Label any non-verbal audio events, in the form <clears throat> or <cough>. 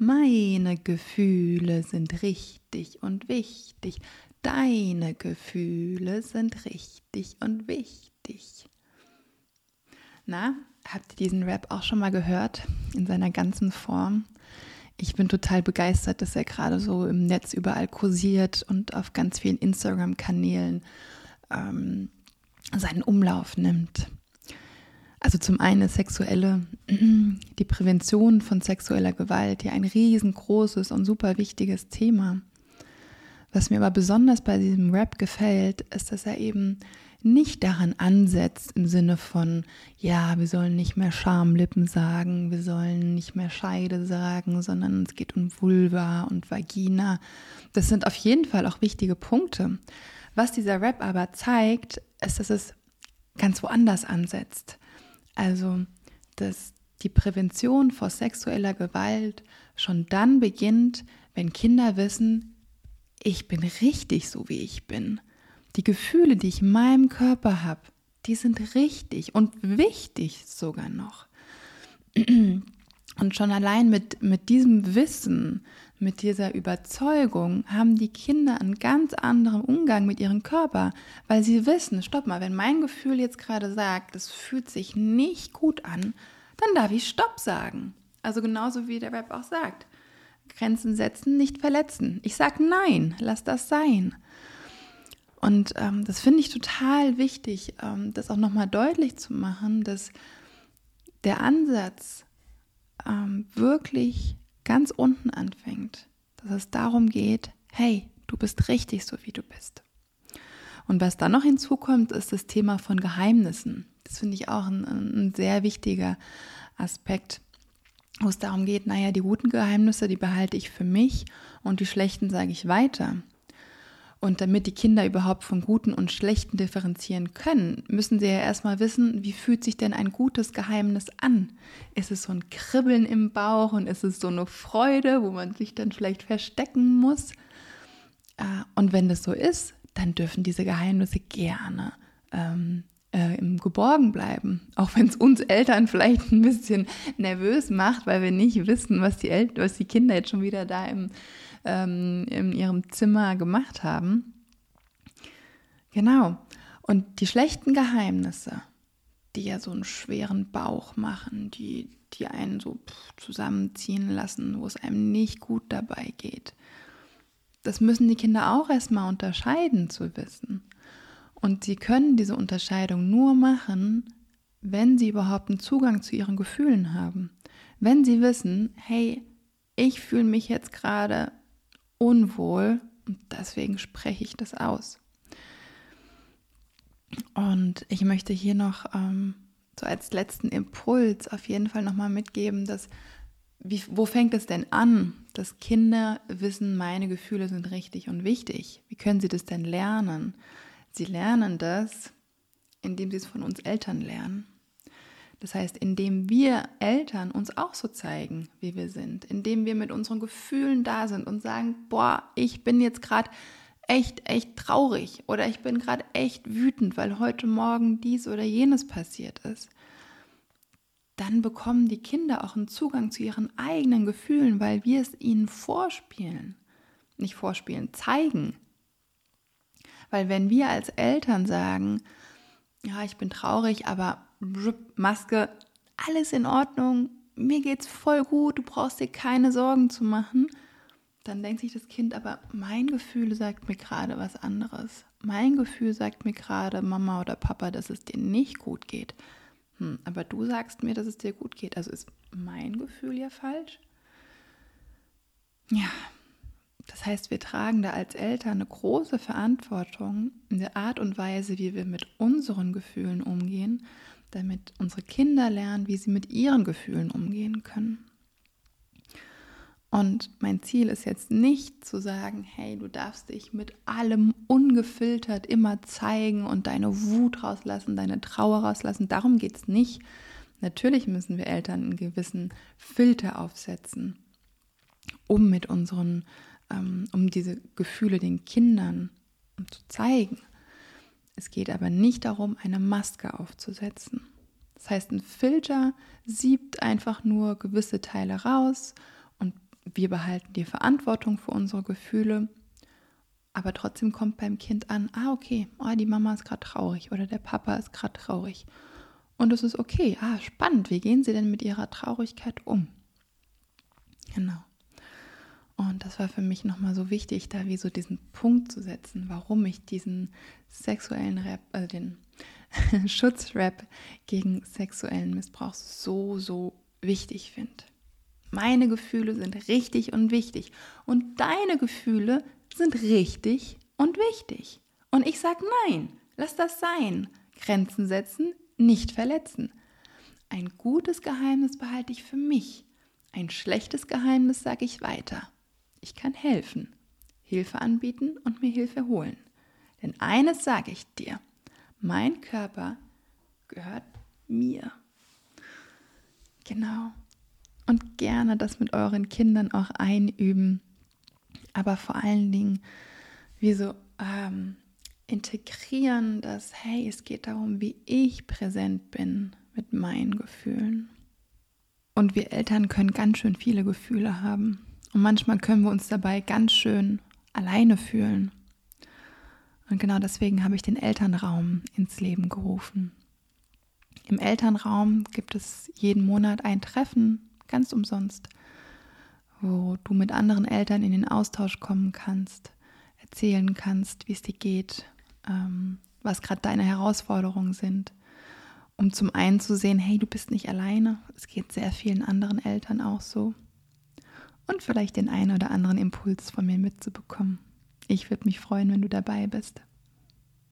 Meine Gefühle sind richtig und wichtig. Deine Gefühle sind richtig und wichtig. Na, habt ihr diesen Rap auch schon mal gehört in seiner ganzen Form? Ich bin total begeistert, dass er gerade so im Netz überall kursiert und auf ganz vielen Instagram-Kanälen ähm, seinen Umlauf nimmt. Also zum einen sexuelle, <clears throat> die Prävention von sexueller Gewalt, ja ein riesengroßes und super wichtiges Thema. Was mir aber besonders bei diesem Rap gefällt, ist, dass er eben nicht daran ansetzt im Sinne von, ja, wir sollen nicht mehr Schamlippen sagen, wir sollen nicht mehr Scheide sagen, sondern es geht um Vulva und Vagina. Das sind auf jeden Fall auch wichtige Punkte. Was dieser Rap aber zeigt, ist, dass es ganz woanders ansetzt. Also, dass die Prävention vor sexueller Gewalt schon dann beginnt, wenn Kinder wissen, ich bin richtig so, wie ich bin. Die Gefühle, die ich in meinem Körper habe, die sind richtig und wichtig sogar noch. <clears throat> Und schon allein mit, mit diesem Wissen, mit dieser Überzeugung haben die Kinder einen ganz anderen Umgang mit ihrem Körper, weil sie wissen, stopp mal, wenn mein Gefühl jetzt gerade sagt, es fühlt sich nicht gut an, dann darf ich Stopp sagen. Also genauso wie der Rap auch sagt. Grenzen setzen, nicht verletzen. Ich sage nein, lass das sein. Und ähm, das finde ich total wichtig, ähm, das auch nochmal deutlich zu machen, dass der Ansatz ähm, wirklich ganz unten anfängt, dass es darum geht, hey, du bist richtig so, wie du bist. Und was dann noch hinzukommt, ist das Thema von Geheimnissen. Das finde ich auch ein, ein sehr wichtiger Aspekt, wo es darum geht, naja, die guten Geheimnisse, die behalte ich für mich und die schlechten sage ich weiter. Und damit die Kinder überhaupt von guten und schlechten differenzieren können, müssen sie ja erstmal wissen, wie fühlt sich denn ein gutes Geheimnis an? Ist es so ein Kribbeln im Bauch und ist es so eine Freude, wo man sich dann vielleicht verstecken muss? Äh, und wenn das so ist, dann dürfen diese Geheimnisse gerne ähm, äh, im Geborgen bleiben. Auch wenn es uns Eltern vielleicht ein bisschen nervös macht, weil wir nicht wissen, was die, El was die Kinder jetzt schon wieder da im ähm, in ihrem Zimmer gemacht haben. Genau. Und die schlechten Geheimnisse, die ja so einen schweren Bauch machen, die, die einen so zusammenziehen lassen, wo es einem nicht gut dabei geht. Das müssen die Kinder auch erstmal unterscheiden zu wissen. Und sie können diese Unterscheidung nur machen, wenn sie überhaupt einen Zugang zu ihren Gefühlen haben. Wenn sie wissen, hey, ich fühle mich jetzt gerade unwohl und deswegen spreche ich das aus. Und ich möchte hier noch ähm, so als letzten Impuls auf jeden Fall nochmal mitgeben, dass wie, wo fängt es denn an, dass Kinder wissen, meine Gefühle sind richtig und wichtig? Wie können sie das denn lernen? Sie lernen das, indem sie es von uns Eltern lernen. Das heißt, indem wir Eltern uns auch so zeigen, wie wir sind, indem wir mit unseren Gefühlen da sind und sagen, boah, ich bin jetzt gerade echt, echt traurig oder ich bin gerade echt wütend, weil heute Morgen dies oder jenes passiert ist, dann bekommen die Kinder auch einen Zugang zu ihren eigenen Gefühlen, weil wir es ihnen vorspielen. Nicht vorspielen, zeigen. Weil wenn wir als Eltern sagen, ja, ich bin traurig, aber Maske, alles in Ordnung, mir geht's voll gut, du brauchst dir keine Sorgen zu machen, dann denkt sich das Kind, aber mein Gefühl sagt mir gerade was anderes. Mein Gefühl sagt mir gerade, Mama oder Papa, dass es dir nicht gut geht. Hm, aber du sagst mir, dass es dir gut geht. Also ist mein Gefühl ja falsch? Ja, das heißt, wir tragen da als Eltern eine große Verantwortung in der Art und Weise, wie wir mit unseren Gefühlen umgehen damit unsere Kinder lernen, wie sie mit ihren Gefühlen umgehen können. Und mein Ziel ist jetzt nicht zu sagen, hey, du darfst dich mit allem ungefiltert immer zeigen und deine Wut rauslassen, deine Trauer rauslassen. Darum geht es nicht. Natürlich müssen wir Eltern einen gewissen Filter aufsetzen, um mit unseren, ähm, um diese Gefühle den Kindern zu zeigen. Es geht aber nicht darum, eine Maske aufzusetzen. Das heißt, ein Filter siebt einfach nur gewisse Teile raus und wir behalten die Verantwortung für unsere Gefühle, aber trotzdem kommt beim Kind an, ah okay, oh, die Mama ist gerade traurig oder der Papa ist gerade traurig. Und es ist okay, ah spannend, wie gehen sie denn mit ihrer Traurigkeit um? Genau. Und das war für mich nochmal so wichtig, da wie so diesen Punkt zu setzen, warum ich diesen sexuellen Rap, also den <laughs> Schutzrap gegen sexuellen Missbrauch so, so wichtig finde. Meine Gefühle sind richtig und wichtig. Und deine Gefühle sind richtig und wichtig. Und ich sage nein, lass das sein. Grenzen setzen, nicht verletzen. Ein gutes Geheimnis behalte ich für mich. Ein schlechtes Geheimnis sage ich weiter. Ich kann helfen, Hilfe anbieten und mir Hilfe holen. Denn eines sage ich dir, mein Körper gehört mir. Genau und gerne das mit euren Kindern auch einüben. Aber vor allen Dingen, wie so ähm, integrieren, dass, hey, es geht darum, wie ich präsent bin mit meinen Gefühlen. Und wir Eltern können ganz schön viele Gefühle haben. Und manchmal können wir uns dabei ganz schön alleine fühlen. Und genau deswegen habe ich den Elternraum ins Leben gerufen. Im Elternraum gibt es jeden Monat ein Treffen ganz umsonst, wo du mit anderen Eltern in den Austausch kommen kannst, erzählen kannst, wie es dir geht, ähm, was gerade deine Herausforderungen sind, um zum einen zu sehen, hey, du bist nicht alleine, es geht sehr vielen anderen Eltern auch so und vielleicht den einen oder anderen Impuls von mir mitzubekommen. Ich würde mich freuen, wenn du dabei bist.